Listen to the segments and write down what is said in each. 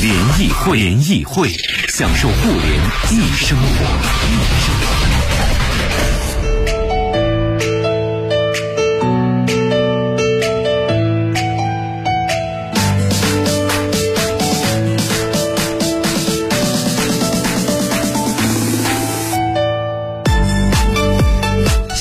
联谊会联谊会，享受互联易生活。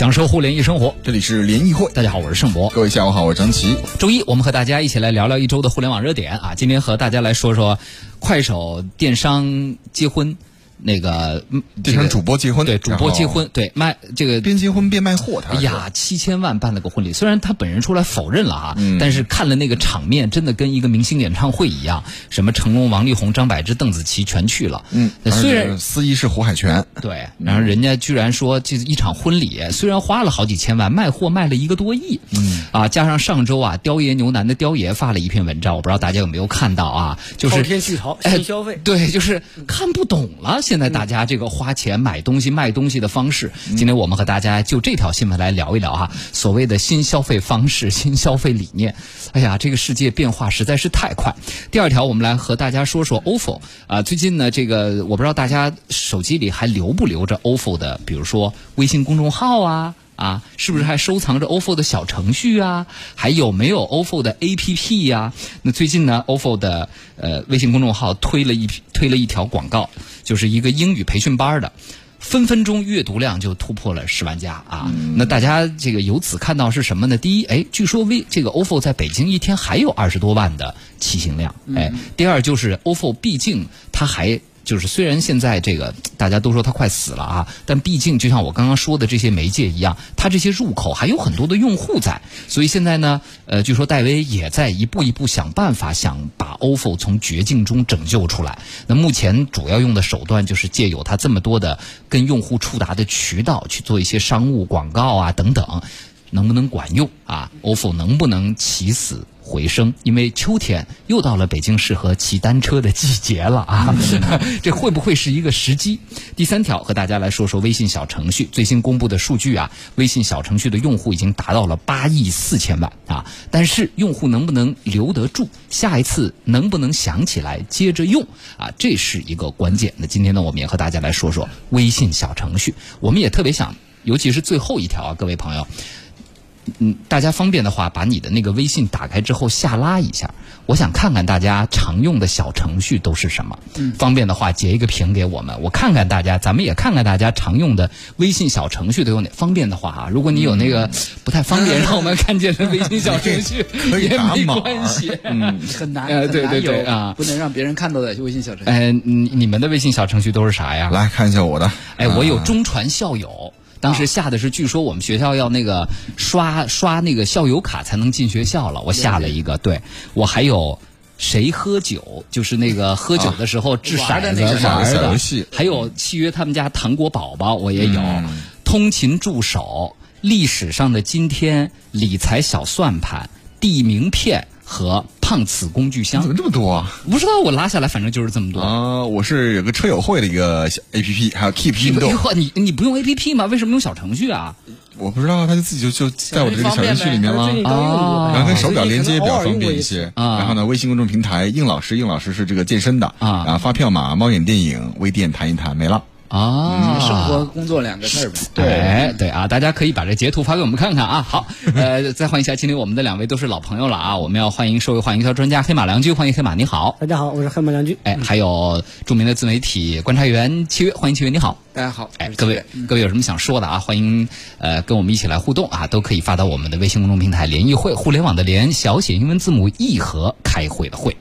享受互联易生活，这里是联谊会，大家好，我是盛博。各位下午好，我是张琪。周一，我们和大家一起来聊聊一周的互联网热点啊。今天和大家来说说快手电商结婚。那个变成主播结婚，对主播结婚，对卖这个边结婚边卖货，他哎呀，七千万办了个婚礼，虽然他本人出来否认了哈，但是看了那个场面，真的跟一个明星演唱会一样，什么成龙、王力宏、张柏芝、邓紫棋全去了。嗯，虽然司仪是胡海泉，对，然后人家居然说这一场婚礼虽然花了好几千万，卖货卖了一个多亿，嗯。啊，加上上周啊，雕爷牛腩的雕爷发了一篇文章，我不知道大家有没有看到啊，就是滔天巨潮，新消费，对，就是看不懂了，现在大家这个。花钱买东西、卖东西的方式，今天我们和大家就这条新闻来聊一聊哈。所谓的新消费方式、新消费理念，哎呀，这个世界变化实在是太快。第二条，我们来和大家说说 OFO 啊，最近呢，这个我不知道大家手机里还留不留着 OFO 的，比如说微信公众号啊。啊，是不是还收藏着 OFO 的小程序啊？还有没有 OFO 的 APP 呀？那最近呢，OFO 的呃微信公众号推了一推了一条广告，就是一个英语培训班的，分分钟阅读量就突破了十万加啊！那大家这个由此看到是什么呢？第一，哎，据说微这个 OFO 在北京一天还有二十多万的骑行量，哎，第二就是 OFO 毕竟它还。就是虽然现在这个大家都说它快死了啊，但毕竟就像我刚刚说的这些媒介一样，它这些入口还有很多的用户在，所以现在呢，呃，据说戴威也在一步一步想办法，想把 OFO 从绝境中拯救出来。那目前主要用的手段就是借有它这么多的跟用户触达的渠道去做一些商务广告啊等等，能不能管用啊？OFO 能不能起死？回升，因为秋天又到了北京适合骑单车的季节了啊！这会不会是一个时机？第三条和大家来说说微信小程序最新公布的数据啊，微信小程序的用户已经达到了八亿四千万啊！但是用户能不能留得住？下一次能不能想起来接着用啊？这是一个关键。那今天呢，我们也和大家来说说微信小程序。我们也特别想，尤其是最后一条啊，各位朋友。嗯，大家方便的话，把你的那个微信打开之后下拉一下，我想看看大家常用的小程序都是什么。嗯，方便的话截一个屏给我们，我看看大家，咱们也看看大家常用的微信小程序都有哪。方便的话啊，如果你有那个不太方便让我们看见的微信小程序，也没关系。嗯，很难，对对对啊，不能让别人看到的微信小程序。嗯，你你们的微信小程序都是啥呀？来看一下我的。哎，我有中传校友。当时下的是，据说我们学校要那个刷刷那个校友卡才能进学校了。我下了一个，对我还有谁喝酒，就是那个喝酒的时候掷骰子玩的游戏，还有契约他们家糖果宝宝，我也有。通勤助手、历史上的今天、理财小算盘、地名片和。胖次工具箱怎么这么多啊？不知道，我拉下来，反正就是这么多啊。我是有个车友会的一个 A P P，还有 Keep 运动。你你不用 A P P 吗？为什么用小程序啊？我不知道，他就自己就就在我的这个小程序里面了啊。然后跟手表连接比较方便一些啊。然后呢，微信公众平台应老师，应老师是这个健身的啊。然后发票码、猫眼电影、微店谈一谈没了。啊，生活工作两个字儿呗。对对啊，大家可以把这截图发给我们看看啊。好，呃，再欢迎一下，今天我们的两位都是老朋友了啊。我们要欢迎社会化营销专家黑马良驹，欢迎黑马，你好。大家好，我是黑马良驹。哎，还有著名的自媒体观察员七月，欢迎七月，你好。大家好。哎，各位各位有什么想说的啊？欢迎呃跟我们一起来互动啊，都可以发到我们的微信公众平台“联谊会”，互联网的联，小写英文字母 E 和开会的会。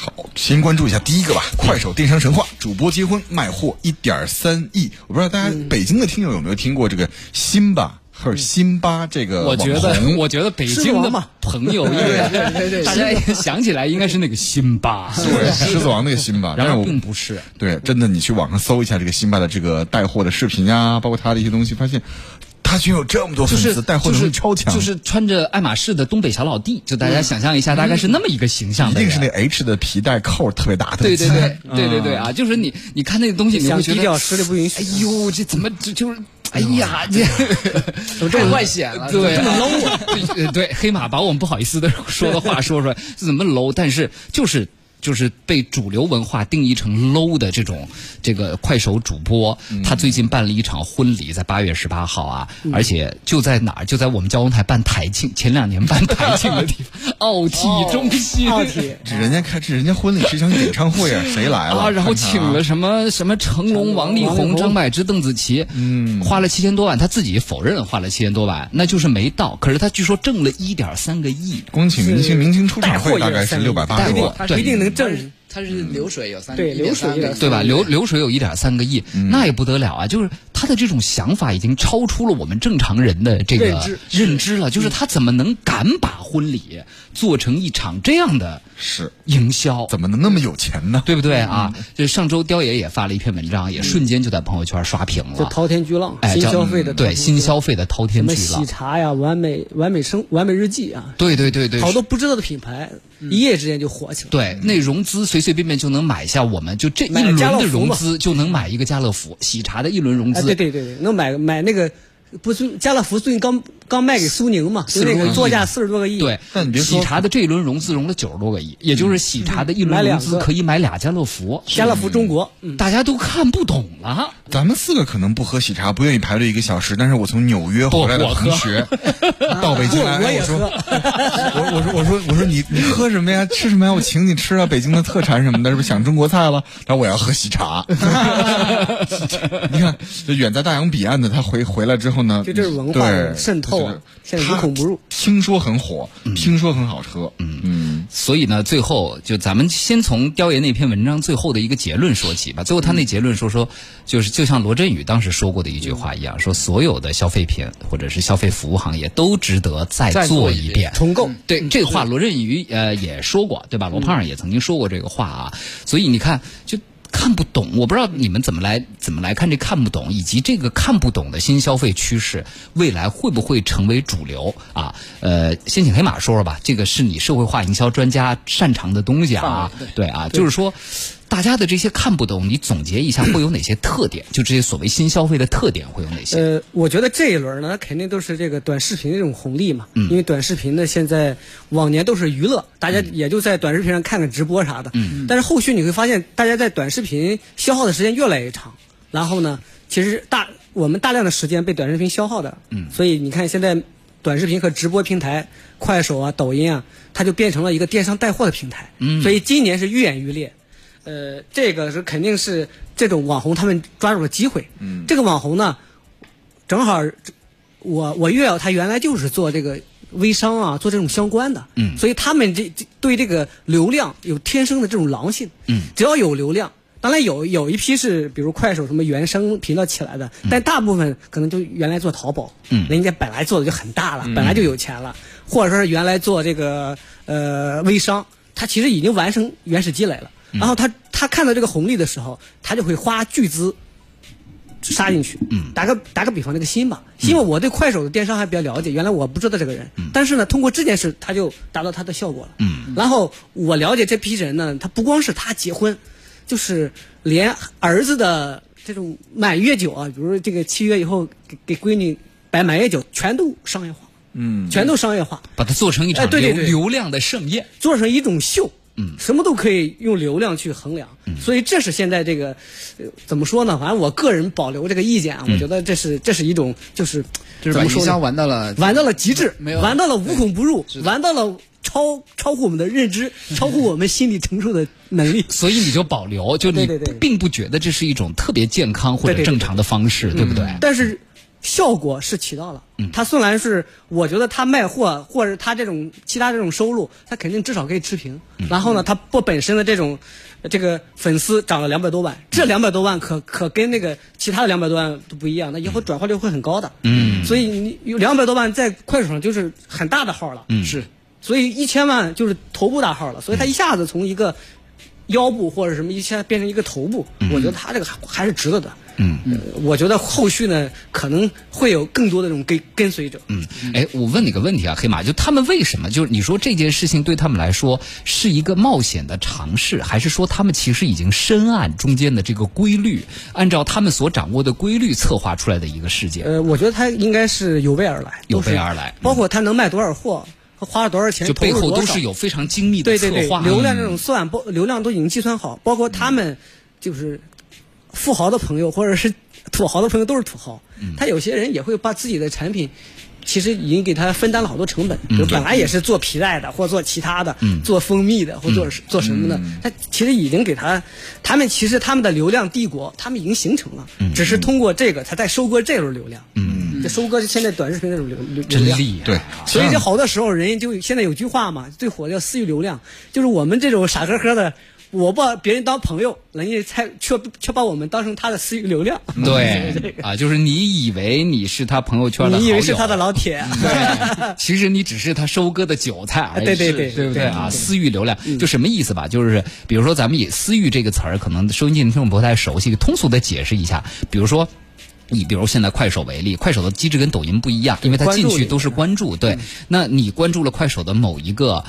好，先关注一下第一个吧。快手电商神话，主播结婚卖货一点三亿。我不知道大家北京的听友有没有听过这个辛巴或者辛巴这个我觉得，我觉得北京的朋友，大家想起来应该是那个辛巴，对，狮子王那个辛巴，然后并不是。对，真的，你去网上搜一下这个辛巴的这个带货的视频啊，包括他的一些东西，发现。他居然有这么多粉丝，带货能力超强，就是穿着爱马仕的东北小老弟，就大家想象一下，大概是那么一个形象。一定是那 H 的皮带扣特别大的。对对对对对对啊！就是你你看那个东西，你会觉得实力不允许。哎呦，这怎么就就是？哎呀，这怎 么这么外显了？对，这么 low。对，黑马把我们不好意思的说的话说出来，怎么 low？但是就是。就是被主流文化定义成 low 的这种这个快手主播，他最近办了一场婚礼，在八月十八号啊，而且就在哪儿？就在我们交通台办台庆，前两年办台庆的地方，奥体中心。奥体，这人家开，这人家婚礼是一场演唱会啊，谁来了？然后请了什么什么成龙、王力宏、张柏芝、邓紫棋，嗯，花了七千多万，他自己否认花了七千多万，那就是没到。可是他据说挣了一点三个亿。光请明星，明星出场费大概是六百八十万，对，一定能。挣，它是流水有三对流水对吧？流流水有一点三个亿，那也不得了啊！就是他的这种想法已经超出了我们正常人的这个认知了。就是他怎么能敢把婚礼做成一场这样的？是营销怎么能那么有钱呢？对不对啊？就上周雕爷也发了一篇文章，也瞬间就在朋友圈刷屏了。滔天巨浪，新消费的对新消费的滔天巨浪。什么喜茶呀、完美完美生、完美日记啊，对对对对，好多不知道的品牌一夜之间就火起来。对，那融资随随随便便就能买下，我们就这一轮的融资就能买一个家乐福。喜茶的一轮融资，对对对对，能买买那个。不是家乐福最近刚刚卖给苏宁嘛？就那个作价四十多个亿。对，喜茶的这一轮融资融了九十多个亿，也就是喜茶的一轮融资可以买俩家乐福。家乐福中国，大家都看不懂了。咱们四个可能不喝喜茶，不愿意排队一个小时，但是我从纽约回来的同学 到北京来，我 说，我我说我说我说你你喝什么呀？吃什么呀？我请你吃啊！北京的特产什么的，是不是想中国菜了？他说我要喝喜茶。你看，这远在大洋彼岸的他回回来之后。就这是文化渗透啊，现在无孔不入。听说很火，听说很好喝，嗯嗯。所以呢，最后就咱们先从雕爷那篇文章最后的一个结论说起吧。最后他那结论说说，就是就像罗振宇当时说过的一句话一样，说所有的消费品或者是消费服务行业都值得再做一遍重构。对这个话，罗振宇呃也说过，对吧？罗胖也曾经说过这个话啊。所以你看，就。看不懂，我不知道你们怎么来怎么来看这看不懂，以及这个看不懂的新消费趋势，未来会不会成为主流啊？呃，先请黑马说说吧，这个是你社会化营销专家擅长的东西啊，对啊，就是说。大家的这些看不懂，你总结一下会有哪些特点？就这些所谓新消费的特点会有哪些？呃，我觉得这一轮呢，肯定都是这个短视频的这种红利嘛。嗯。因为短视频呢，现在往年都是娱乐，大家也就在短视频上看看直播啥的。嗯。但是后续你会发现，大家在短视频消耗的时间越来越长，然后呢，其实大我们大量的时间被短视频消耗的。嗯。所以你看，现在短视频和直播平台，快手啊、抖音啊，它就变成了一个电商带货的平台。嗯。所以今年是愈演愈烈。呃，这个是肯定是这种网红他们抓住了机会。嗯，这个网红呢，正好我我岳友他原来就是做这个微商啊，做这种相关的。嗯，所以他们这这对这个流量有天生的这种狼性。嗯，只要有流量，当然有有一批是比如快手什么原生频道起来的，但大部分可能就原来做淘宝。嗯，人家本来做的就很大了，本来就有钱了，或者说是原来做这个呃微商，他其实已经完成原始积累了。然后他他看到这个红利的时候，他就会花巨资杀进去。嗯，打个打个比方，那个新吧，因为，我对快手的电商还比较了解。原来我不知道这个人，但是呢，通过这件事，他就达到他的效果了。嗯，然后我了解这批人呢，他不光是他结婚，就是连儿子的这种满月酒啊，比如这个七月以后给给闺女摆满月酒，全都商业化。嗯，全都商业化，把它做成一场流流量的盛宴，做成一种秀。嗯，什么都可以用流量去衡量，所以这是现在这个怎么说呢？反正我个人保留这个意见啊，我觉得这是这是一种就是怎么说玩到了玩到了极致，没有玩到了无孔不入，玩到了超超乎我们的认知，超乎我们心理承受的能力。所以你就保留，就你并不觉得这是一种特别健康或者正常的方式，对不对？但是。效果是起到了。他虽然是我觉得他卖货或者他这种其他这种收入，他肯定至少可以持平。然后呢，他不本身的这种这个粉丝涨了两百多万，这两百多万可可跟那个其他的两百多万都不一样，那以后转化率会很高的。嗯，所以你有两百多万在快手上就是很大的号了。嗯是。所以一千万就是头部大号了，所以他一下子从一个腰部或者什么一下变成一个头部，我觉得他这个还还是值得的。嗯呃，我觉得后续呢可能会有更多的这种跟跟随者。嗯，哎，我问你个问题啊，黑马，就他们为什么？就是你说这件事情对他们来说是一个冒险的尝试，还是说他们其实已经深谙中间的这个规律，按照他们所掌握的规律策划出来的一个事件？呃，我觉得他应该是有备而来，有备而来包括他能卖多少货，和花了多少钱，就背后都是有非常精密的对对对策划，，流量这种算包流量都已经计算好，包括他们就是富豪的朋友或者是土豪的朋友都是土豪，嗯。他有些人也会把自己的产品。其实已经给他分担了好多成本，比嗯如本来也是做皮带的，或做其他的，做蜂蜜的，或做嗯。做什么的，他其实已经给他，他们其实他们的流量帝国，他们已经形成了，嗯只是通过这个，他在收割这种流量，嗯，就收割现在短视频那种流流真流量，厉害。对，所以这好多时候人家就现在有句话嘛，最火的叫私域流量，就是我们这种傻呵呵的，我把别人当朋友，人家才却却把我们当成他的私域流量。对啊，就是你以为你是他朋友圈的好友，你以为是他的老铁？对，其实你只是他收割的韭菜而已。对对对对不对啊？私域流量就什么意思吧？就是比如说咱们以“私域”这个词儿，可能收音机听众不太熟悉，通俗的解释一下，比如说。你比如现在快手为例，快手的机制跟抖音不一样，因为它关注你进去都是关注。对，那你关注了快手的某一个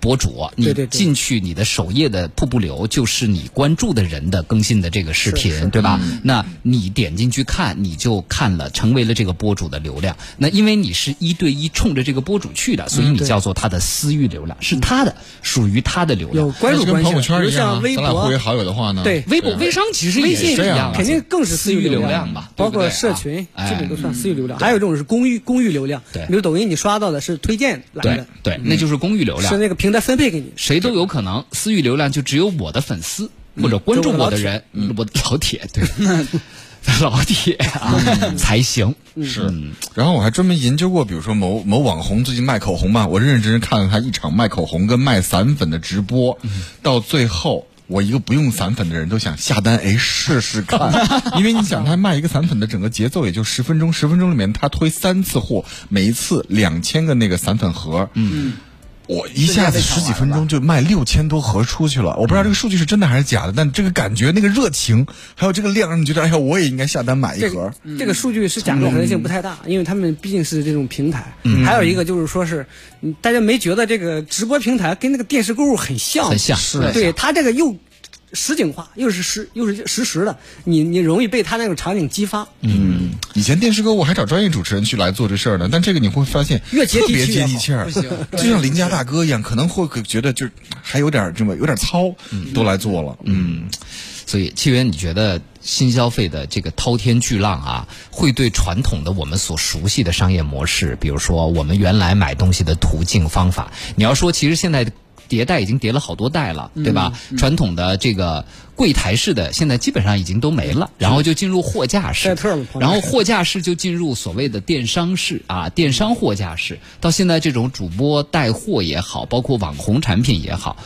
博主，你进去你的首页的瀑布流就是你关注的人的更新的这个视频，对吧？那你点进去看，你就看了，成为了这个博主的流量。那因为你是一对一冲着这个博主去的，所以你叫做他的私域流量，是他的，属于他的流量。有量。关注朋友比如圈一样啊，像微博咱俩互为、好友的话呢，对微博、微商其实也微信是这样啊，肯定更是私域流量。量吧，包括社群，基本都算私域流量。还有一种是公域公域流量，对。比如抖音你刷到的是推荐来的，对，那就是公域流量。是。那个平台分配给你。谁都有可能，私域流量就只有我的粉丝或者关注我的人，我的老铁，对，老铁啊才行。是，然后我还专门研究过，比如说某某网红最近卖口红嘛，我认认真真看了他一场卖口红跟卖散粉的直播，到最后。我一个不用散粉的人都想下单，哎，试试看，因为你想，他卖一个散粉的整个节奏也就十分钟，十分钟里面他推三次货，每一次两千个那个散粉盒，嗯，我一下子十几分钟就卖六千多盒出去了，我不知道这个数据是真的还是假的，但这个感觉、那个热情，还有这个量，让你觉得，哎呀，我也应该下单买一盒这个。这个数据是假的可能性不太大，因为他们毕竟是这种平台。还有一个就是说是，嗯大家没觉得这个直播平台跟那个电视购物很像吗？很像是对它这个又实景化，又是实又是实时的，你你容易被他那种场景激发。嗯，以前电视购物还找专业主持人去来做这事儿呢，但这个你会发现越接地气特别接地气儿，不行 就像邻家大哥一样，可能会觉得就还有点这么有点糙，都来做了。嗯，所以，契源，你觉得新消费的这个滔天巨浪啊，会对传统的我们所熟悉的商业模式，比如说我们原来买东西的途径方法，你要说，其实现在迭代已经迭了好多代了，对吧？传统的这个柜台式的，现在基本上已经都没了，然后就进入货架式然后货架式就进入所谓的电商式啊，电商货架式，到现在这种主播带货也好，包括网红产品也好，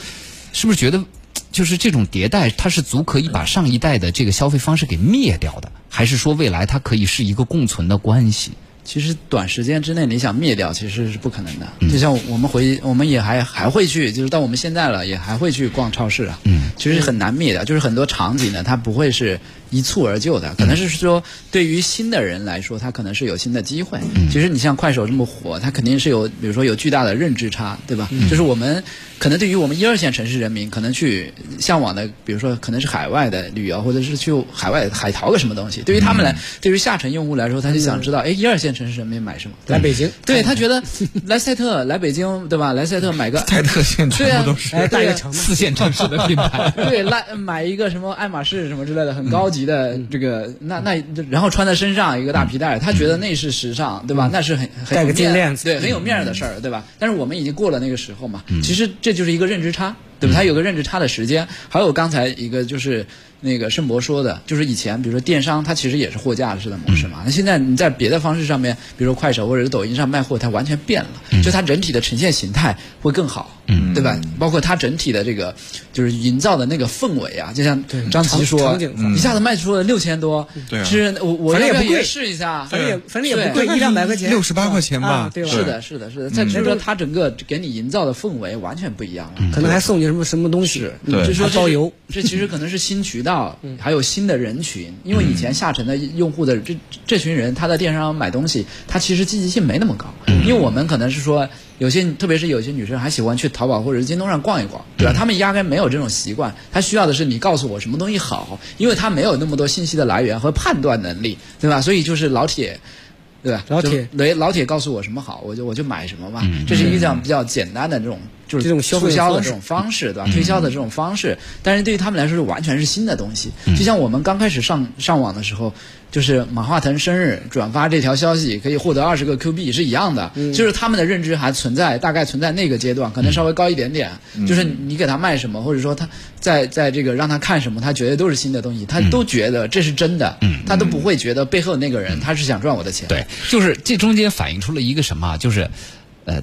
是不是觉得？就是这种迭代，它是足可以把上一代的这个消费方式给灭掉的，还是说未来它可以是一个共存的关系？其实短时间之内你想灭掉，其实是不可能的。就像我们回，我们也还还会去，就是到我们现在了，也还会去逛超市啊。嗯，其实很难灭掉，就是很多场景呢，它不会是一蹴而就的，可能是说对于新的人来说，他可能是有新的机会。其实你像快手这么火，它肯定是有，比如说有巨大的认知差，对吧？就是我们可能对于我们一二线城市人民，可能去向往的，比如说可能是海外的旅游，或者是去海外海淘个什么东西，对于他们来，对于下沉用户来说，他就想知道，哎，一二线城市人民买什么？来北京，对他觉得来赛特、来北京，对吧？来赛特买个赛特县对啊全部都是。哎，大对啊悦城嘛，四线城市的品牌，对，来买一个什么爱马仕什么之类的，很高级的这个，那那然后穿在身上一个大皮带，他觉得那是时尚，对吧？那是很很戴个有面金链子对，很有面儿的事儿，对吧？但是我们已经过了那个时候嘛，其实这这就是一个认知差。对吧？它有个认知差的时间。还有刚才一个就是那个盛博说的，就是以前比如说电商，它其实也是货架式的模式嘛。那现在你在别的方式上面，比如说快手或者是抖音上卖货，它完全变了，就它整体的呈现形态会更好，嗯，对吧？包括它整体的这个就是营造的那个氛围啊，就像张琪说一下子卖出了六千多，对啊。是我我也不贵要不要试一下？反正也反正也不贵，一两百块钱，六十八块钱吧啊，对吧？是的，是的，是的，再就是说它整个给你营造的氛围完全不一样了。可能还送你什么什么东西，嗯就说包邮。这其实可能是新渠道，还有新的人群。因为以前下沉的用户的这这群人，他在电商买东西，他其实积极性没那么高。因为我们可能是说，有些特别是有些女生还喜欢去淘宝或者是京东上逛一逛，对吧？她们压根没有这种习惯，她需要的是你告诉我什么东西好，因为她没有那么多信息的来源和判断能力，对吧？所以就是老铁。对吧？老铁就雷老铁告诉我什么好，我就我就买什么嘛。这是一个比较简单的这种，就是这种促销的这种方式，对吧？推销的这种方式，但是对于他们来说是完全是新的东西。就像我们刚开始上上网的时候，就是马化腾生日转发这条消息可以获得二十个 Q 币是一样的，就是他们的认知还存在，大概存在那个阶段，可能稍微高一点点。就是你给他卖什么，或者说他在在这个让他看什么，他觉得都是新的东西，他都觉得这是真的，他都不会觉得背后那个人他是想赚我的钱。对，就是这中间反映出了一个什么啊？就是，呃，它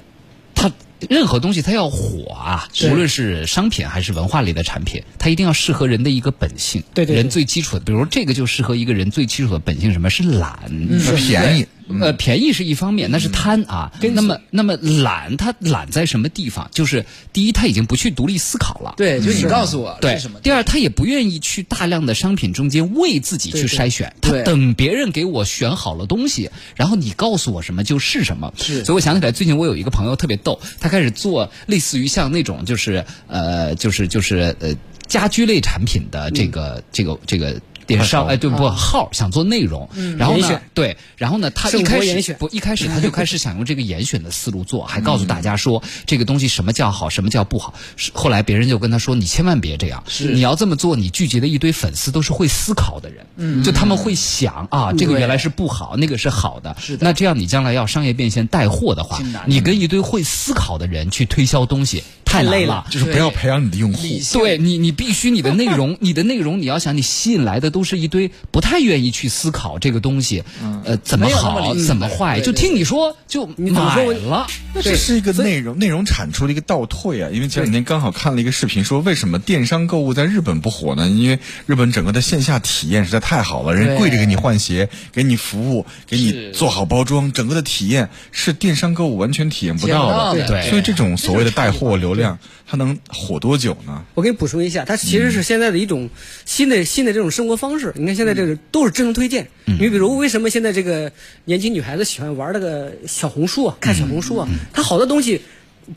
任何东西它要火啊，无论是商品还是文化类的产品，它一定要适合人的一个本性。对对对人最基础的，比如这个就适合一个人最基础的本性，什么是懒？是便宜，呃，便宜是一方面，那是贪啊。那么，那么懒，他懒在什么地方？就是第一，他已经不去独立思考了。对，就你告诉我对是什么。第二，他也不愿意去大量的商品中间为自己去筛选，他对等别人给我选好了东西，然后你告诉我什么就是什么。是所以我想起来，最近我有一个朋友特别逗，他开始做类似于像那种就是呃就是就是呃家居类产品的这个、这个这个。电商哎，对不号想做内容，然后呢，对，然后呢，他一开始不一开始他就开始想用这个严选的思路做，还告诉大家说这个东西什么叫好，什么叫不好。后来别人就跟他说，你千万别这样，你要这么做，你聚集的一堆粉丝都是会思考的人，嗯，就他们会想啊，这个原来是不好，那个是好的，是的那这样你将来要商业变现带货的话你跟一堆会思考的人去推销东西太累了。就是不要培养你的用户。对你，你必须你的内容，你的内容，你要想，你吸引来的都是一堆不太愿意去思考这个东西，呃，怎么好，怎么坏，对对就听你说就你怎么买说我了。那这是一个内容内容产出的一个倒退啊！因为前两天刚好看了一个视频，说为什么电商购物在日本不火呢？因为日本整个的线下体验实在太好了，人跪着给你换鞋，给你服务，给你做好包装，整个的体验是电商购物完全体验不。到的对所以这种所谓的带货流量，它能火多久呢？我给你补充一下，它其实是现在的一种新的新的这种生活方式。你看现在这个都是智能推荐，你比如为什么现在这个年轻女孩子喜欢玩那个小红书啊，看小红书啊，它好多东西，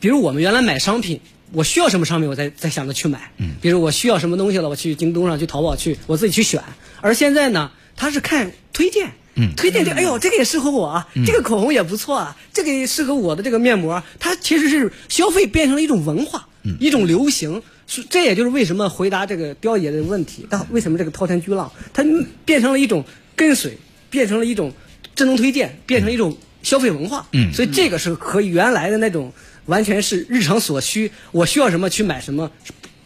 比如我们原来买商品，我需要什么商品，我再再想着去买。比如我需要什么东西了，我去京东上去淘宝去，我自己去选。而现在呢，它是看推荐。推荐这个，哎呦，这个也适合我啊，这个口红也不错啊，这个也适合我的这个面膜，它其实是消费变成了一种文化，一种流行。是，这也就是为什么回答这个刁爷的问题，但为什么这个滔天巨浪，它变成了一种跟随，变成了一种智能推荐，变成一种消费文化。嗯，所以这个是和原来的那种完全是日常所需，我需要什么去买什么，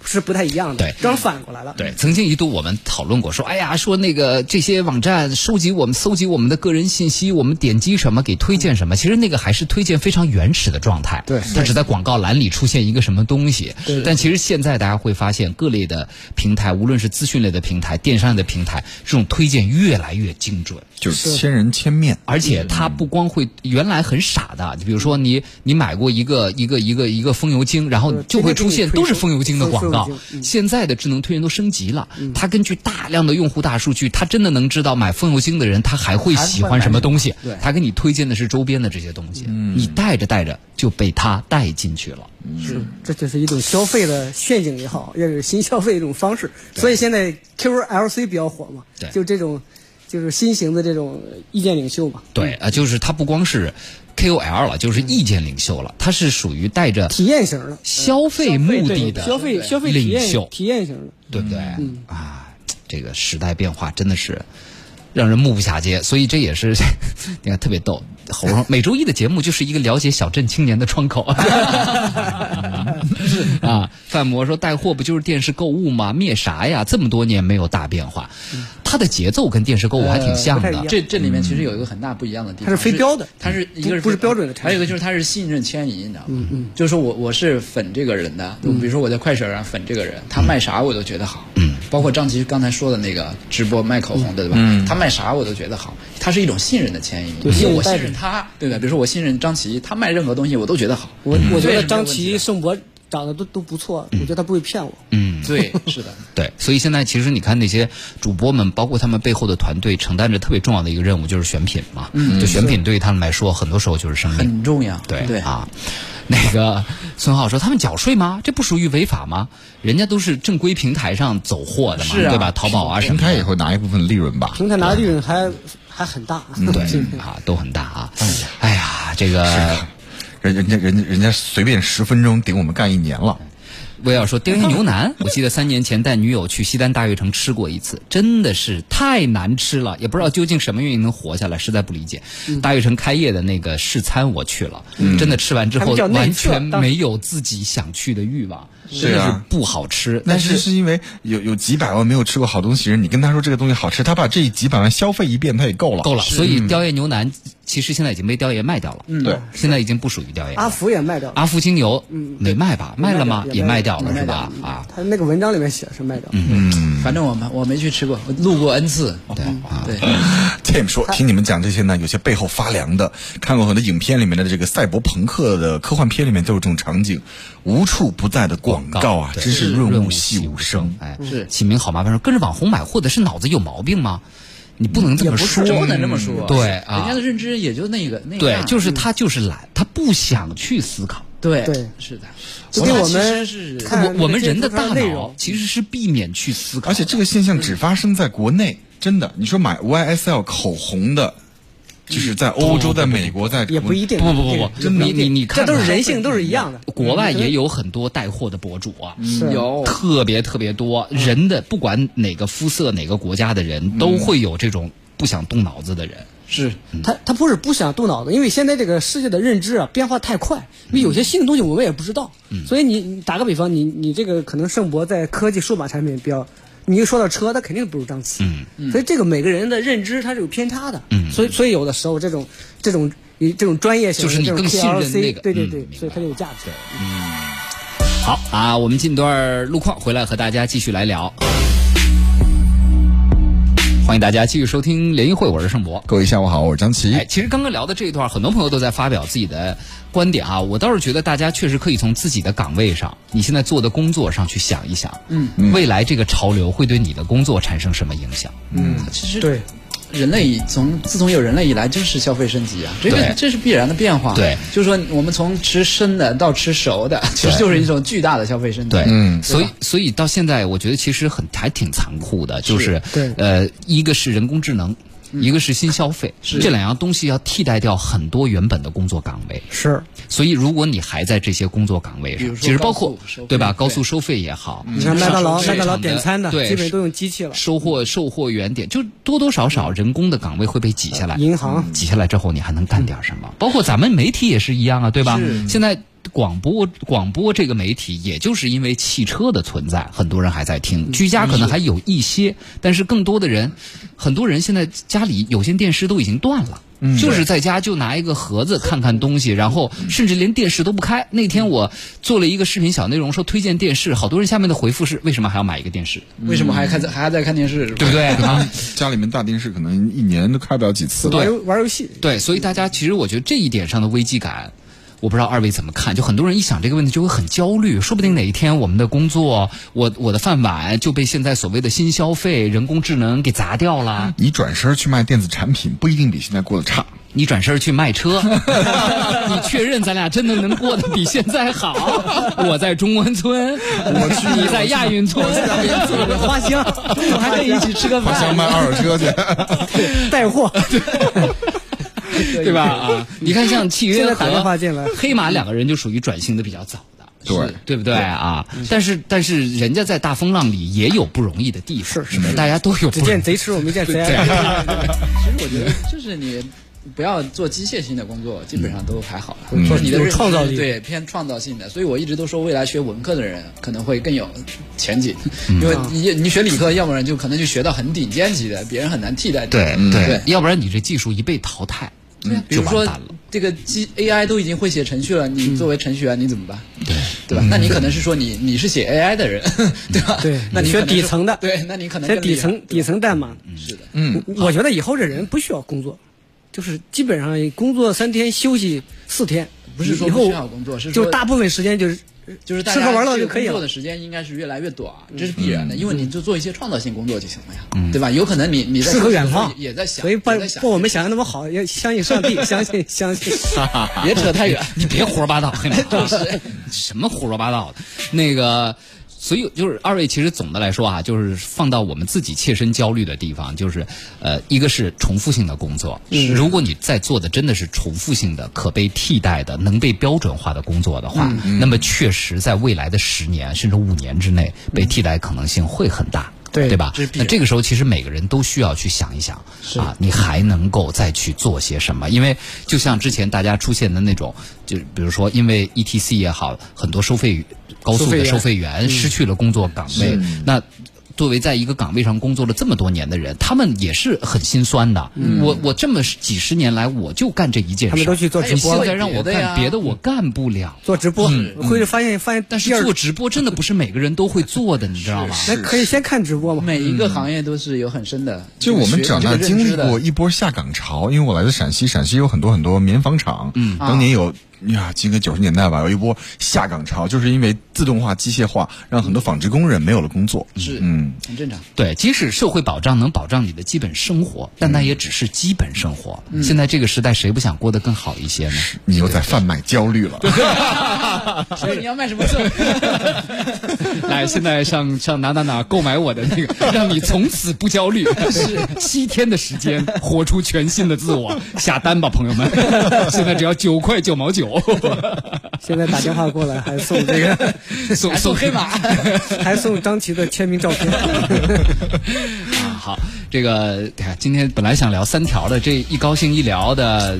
是是不太一样的。对正好反过来了。对，曾经一度我们讨论过，说，哎呀，说那个这些网站收集我们搜集我们的个人信息，我们点击什么给推荐什么，其实那个还是推荐非常原始的状态。对它只在广告栏里出现一个什么东西。对但其实现在大家会发现，各类的平台，无论是资讯类的平台、电商类的平台，这种推荐越来越精准。就是千人千面。而且它不光会原来很傻的，比如说你你买过一个一个一个一个风油精，然后就会出现都是风油精的广告现在的智能推荐都升级了，它根据大量的用户大数据，它真的能知道买风油精的人他还会喜欢什么东西对，他给你推荐的是周边的这些东西，你带着带着就被他带进去了。是，这就是一种消费的陷阱也好，也是新消费一种方式。所以现在 QLC 比较火嘛，对。就这种就是新型的这种意见领袖嘛，对，啊，就是他不光是 KOL 了，就是意见领袖了，他是属于带着体验型的消费目的的消费消费领袖，体验型的。对不对？啊，这个时代变化真的是让人目不暇接，所以这也是 你看特别逗。喉咙。每周一的节目就是一个了解小镇青年的窗口。啊，范博说带货不就是电视购物吗？灭啥呀？这么多年没有大变化，它的节奏跟电视购物还挺像的。这这里面其实有一个很大不一样的地方，它是非标的它是一个是标准的产品。还有一个就是它是信任迁移，你知道吗？嗯嗯，就是说我我是粉这个人的，就比如说我在快手上粉这个人，他卖啥我都觉得好，嗯，包括张琪刚才说的那个直播卖口红的，对吧？嗯，他卖啥我都觉得好，它是一种信任的迁移，因为我信信任他，对吧？比如说我信任张琪，他卖任何东西我都觉得好，我我觉得张琪、宋博长得都都不错，我觉得他不会骗我。嗯，对，是的。对，所以现在其实你看那些主播们，包括他们背后的团队，承担着特别重要的一个任务，就是选品嘛。嗯，就选品对于他们来说，很多时候就是生命。很重要，对对啊，那个孙浩说他们缴税吗？这不属于违法吗？人家都是正规平台上走货的嘛，是啊对吧？淘宝啊什么的。平台也会拿一部分利润吧？平台拿利润还还很大。对 啊，都很大啊。哎呀，这个人人家人家人家随便十分钟顶我们干一年了。威尔说：“丁香牛腩，我记得三年前带女友去西单大悦城吃过一次，真的是太难吃了，也不知道究竟什么原因能活下来，实在不理解。大悦城开业的那个试餐我去了，真的吃完之后完全没有自己想去的欲望，真的是啊不好吃。但但是是是因为有有几百万没有吃过好东西人，你跟他说这个东西好吃，他把这几百万消费一遍，他也够了。够了，所以雕爷牛腩其实现在已经被雕爷卖掉了，嗯对，现在已经不属于雕爷。阿福也卖掉了，阿福精牛没卖吧？卖了吗？也也卖卖掉了是吧？啊，他那个文章里面写是卖掉。嗯反正我们我没去吃过，我路过 N 次。对啊。对，Tim 说，听你们讲这些呢，有些背后发凉的。看过很多影片里面的这个赛博朋克的科幻片里面都有这种场景，无处不在的广告啊，真是润物细无声。哎，是起名好麻烦，说跟着网红买货的是脑子有毛病吗？你不能这么说，不能这么说。对人啊家的，认知也就那个那对，就是他就是懒，他不想去思考。对对是的。所以我其们实是我我们人的大脑其实是避免去思考，而且这个现象只发生在国内，真的。你说买 YSL 口红的，就是在欧洲、在美国、在也不一定。不不不不，真的你你你看这都是人性，都是一样的。国外也有很多带货的博主啊，有特别特别多。人的不管哪个肤色、哪个国家的人，都会有这种不想动脑子的人。是他他不是不想动脑子，因为现在这个世界的认知啊变化太快，因为有些新的东西我们也不知道，所以你你打个比方，你你这个可能盛博在科技数码产品比较，你一说到车，他肯定不如张琪，所以这个每个人的认知他是有偏差的，所以所以有的时候这种这种以这种专业性的就是你这种更信任 KLC 那个。对对对所以它就有价值。嗯。好啊，我们进段路况回来和大家继续来聊。欢迎大家继续收听联谊会，我是盛博。各位下午好，我是张琪。哎，其实刚刚聊的这一段，很多朋友都在发表自己的观点啊。我倒是觉得大家确实可以从自己的岗位上，你现在做的工作上去想一想，嗯，未来这个潮流会对你的工作产生什么影响？嗯，其实对，人类从自从有人类以来就是消费升级啊，这对个这是必然的变化。对，就是说我们从吃生的到吃熟的，其实就是一种巨大的消费升级。对，嗯所以所以到现在，我觉得其实很还挺残酷的，就是对呃，一个是人工智能。一个是新消费，这两样东西要替代掉很多原本的工作岗位。是所以，如果你还在这些工作岗位上，其实包括对吧？高速收费也好，你看麦当劳麦当劳点餐的对基本都用机器了，收货售货员点，就多多少少人工的岗位会被挤下来。银行挤下来之后，你还能干点什么？包括咱们媒体也是一样啊，对吧？现在广播广播这个媒体，也就是因为汽车的存在，很多人还在听。居家可能还有一些，但是更多的人，很多人现在家里有线电视都已经断了。就是在家就拿一个盒子看看东西，然后甚至连电视都不开。那天我做了一个视频小内容，说推荐电视，好多人下面的回复是：为什么还要买一个电视？为什么还看在还在看电视？对不对？啊，家里面大电视可能一年都开不了几次。玩游玩游戏，对，所以大家其实我觉得这一点上的危机感，我不知道二位怎么看。就很多人一想这个问题就会很焦虑，说不定哪一天我们的工作，我我的饭碗就被现在所谓的新消费、人工智能给砸掉了。你转身去卖电子产品，不一定比现在过得差。你转身去卖车，你确认咱俩真的能过得比现在好？我在中关村，我去，你在亚运村，花香，我们还可以一起吃个好像卖，二手车去。带货。对吧？啊，你看像契约现在打电话和进来黑马两个人就属于转型的比较早的。对是对不对啊？但是但是人家在大风浪里也有不容易的地方，是是大家都有不容易只见贼吃，我没见贼爱看。其实我觉得就是你不要做机械性的工作，基本上都还好了。嗯有你的创造力对偏创造性的，所以我一直都说，未来学文科的人可能会更有前景，嗯因为你你学理科，要不然就可能就学到很顶尖级的，别人很难替代你。对对对，要不然你这技术一被淘汰，比如说。这个机 AI 都已经会写程序了，你作为程序员你怎么办？对。对吧？那你可能是说你你是写 AI 的人，对吧？对那你学底层的。对，那你可能在底层底层代码，是的，嗯，我觉得以后这人不需要工作，就是基本上工作三天休息四天，不是说不需要工作，是说就大部分时间就是就是大家吃喝玩乐就可以了工作的时间应该是越来越短，这是必然的，因为你就做一些创造性工作就行了呀，对吧？有可能你你在也在想，所以不不我们想象那么好，要相信上帝，相信相信。别扯太远。你别胡说八道，黑马什么胡说八道的？那个，所以就是二位其实总的来说啊，就是放到我们自己切身焦虑的地方，就是呃，一个是重复性的工作，如果你在做的真的是重复性的、可被替代的、能被标准化的工作的话，那么确实在未来的十年甚至五年之内，被替代可能性会很大。对对吧？那这个时候，其实每个人都需要去想一想啊，你还能够再去做些什么？因为就像之前大家出现的那种，就比如说，因为 ETC 也好，很多收费高速的收收费费员失去了工作岗位，那。作为在一个岗位上工作了这么多年的人，他们也是很心酸的。我我这么几十年来，我就干这一件事，他们都去做直播现在让我干别的，我干不了。做直播，回去发现发现，但是做直播真的不是每个人都会做的，你知道吗？那可以先看直播嘛。每一个行业都是有很深的，就我们长大这个经历过一波下岗潮，因为我来自陕西，陕西有很多很多棉纺厂，嗯，当年有呀，今个九十年代吧，有一波下岗潮，就是因为自动化、机械化，让很多纺织工人没有了工作。是嗯，很正常。对，即使社会保障能保障你的基本生活，但那也只是基本生活。现在这个时代，谁不想过得更好一些呢？你又在贩卖焦虑了。所以你要卖什么课？来，现在上上哪哪哪购买我的那个，让你从此不焦虑，是七天的时间，活出全新的自我，下单吧，朋友们！现在只要九块九毛九，现在打电话过来还送这个，送送黑马。还送张琪的签名照片。啊，好，这个今天本来想聊三条的，这一高兴一聊的。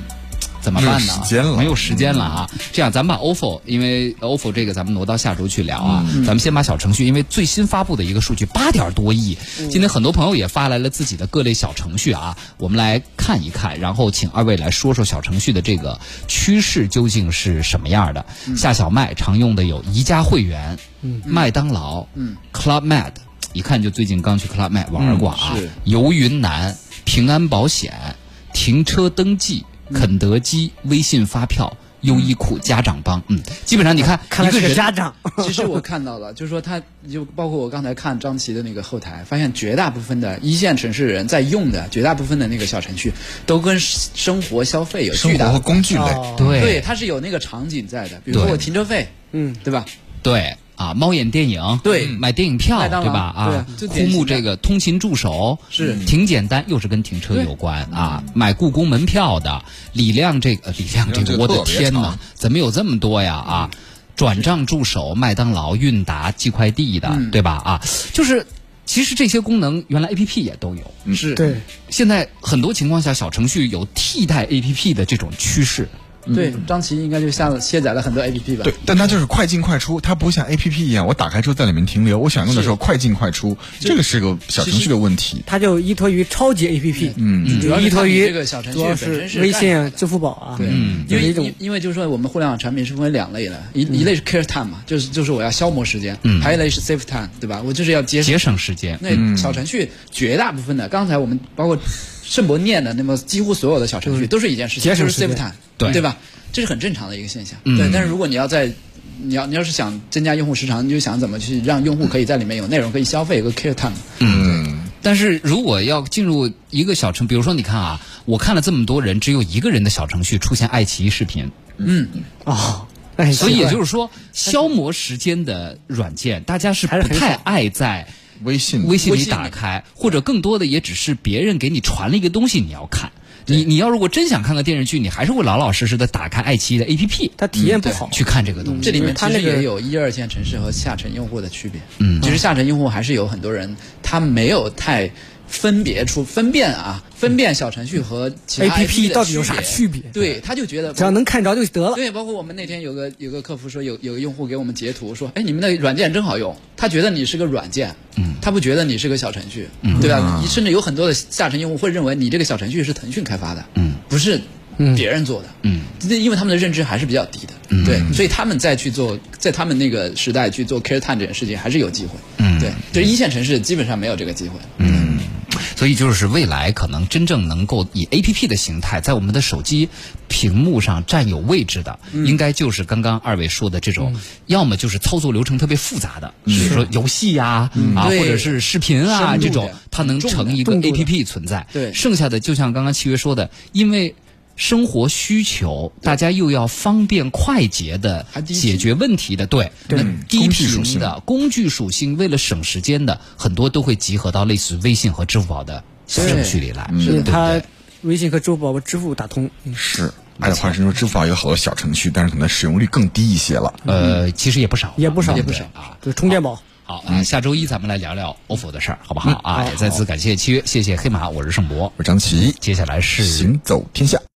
怎么办呢？没有时间了。没有时间了啊！这样，咱们把 OFO，因为 OFO 这个咱们挪到下周去聊啊。咱们先把小程序，因为最新发布的一个数据八点多亿，今天很多朋友也发来了自己的各类小程序啊，我们来看一看，然后请二位来说说小程序的这个趋势究竟是什么样的。夏小麦常用的有宜家会员、麦当劳、Club Med，一看就最近刚去 Club Med 玩过啊。是。游云南、平安保险、停车登记、肯德基、微信发票、优衣库、家长帮，嗯，基本上你看一个人家长，其实我看到了，就是说他就包括我刚才看张琪的那个后台，发现绝大部分的一线城市人在用的绝大部分的那个小程序，都跟生活消费有巨大的工具类，哦。对。对，它是有那个场景在的，比如说我停车费，嗯，对吧？对啊，猫眼电影对买电影票对吧？啊枯木这个通勤助手是挺简单，又是跟停车有关啊。买故宫门票的李亮这个李亮这个，李亮这个我的天哪，怎么有这么多呀啊？转账助手、麦当劳、韵达寄快递的，对吧？啊，就是其实这些功能原来 A P P 也都有，是，对，现在很多情况下小程序有替代 A P P 的这种趋势。对，张琪应该就下了卸载了很多 A P P 吧？对，但它就是快进快出，它不像 A P P 一样，我打开之后在里面停留，我想用的时候快进快出，这个是个小程序的问题。它就依托于超级 APP，嗯。主要依托于这个小程序主要本身是微信支付宝啊，对，嗯因为因为就是说我们互联网产品是分为两类的，一一类是 care time 嘛，就是就是我要消磨时间，还有一类是 save time，对吧？我就是要节节省时间。那小程序绝大部分的，刚才我们包括盛博念的，那么几乎所有的小程序都是一件事情，就是 save 间。Time，对。对吧？这是很正常的一个现象。嗯。对，但是如果你要在你要你要是想增加用户时长，你就想怎么去让用户可以在里面有内容可以消费，有个 care time。嗯，但是如果要进入一个小程，比如说你看啊，我看了这么多人，只有一个人的小程序出现爱奇艺视频，哦，那很所以也就是说，消磨时间的软件，大家是不太爱在微信微信里打开，或者更多的也只是别人给你传了一个东西，你要看。你你要如果真想看个电视剧，你还是会老老实实的打开爱奇艺的 APP 它体验不好，去看这个东西。这里面其实它那个也有一二线城市和下沉用户的区别。嗯其实下沉用户还是有很多人，他没有太分别出分辨啊，分辨小程序和其他 APP 到底有啥区别？对，他就觉得只要能看着就得了。对，包括我们那天有个有个客服说，有有个用户给我们截图说，哎，你们的软件真好用，他觉得你是个软件，嗯，他不觉得你是个小程序，嗯，对吧？甚至有很多的下沉用户会认为你这个小程序是腾讯开发的，嗯，不是别人做的，嗯，因为他们的认知还是比较低的，嗯，对，所以他们再去做，在他们那个时代去做 care time 这件事情还是有机会，嗯，对，就是一线城市基本上没有这个机会，嗯。所以就是未来可能真正能够以 A P P 的形态在我们的手机屏幕上占有位置的，应该就是刚刚二位说的这种，要么就是操作流程特别复杂的，比如说游戏呀啊，对。或者是视频啊这种，它能成一个 A P P 存在。对。剩下的就像刚刚契约说的，因为。生活需求，大家又要方便快捷的解决问题的，对，那低工具属频性的工具属性，为了省时间的，很多都会集合到类似于微信和支付宝的小程序里来，因为对不它对？微信和支付宝支付打通，是。按照话说，支付宝有好多小程序，但是可能使用率更低一些了。呃，其实也不少，也不少也不少啊。就充电宝。好啊，下周一咱们来聊聊 OFO 的事儿，好不好啊？也再次感谢七月，谢谢黑马，我是盛博。我是张琪，接下来是行走天下。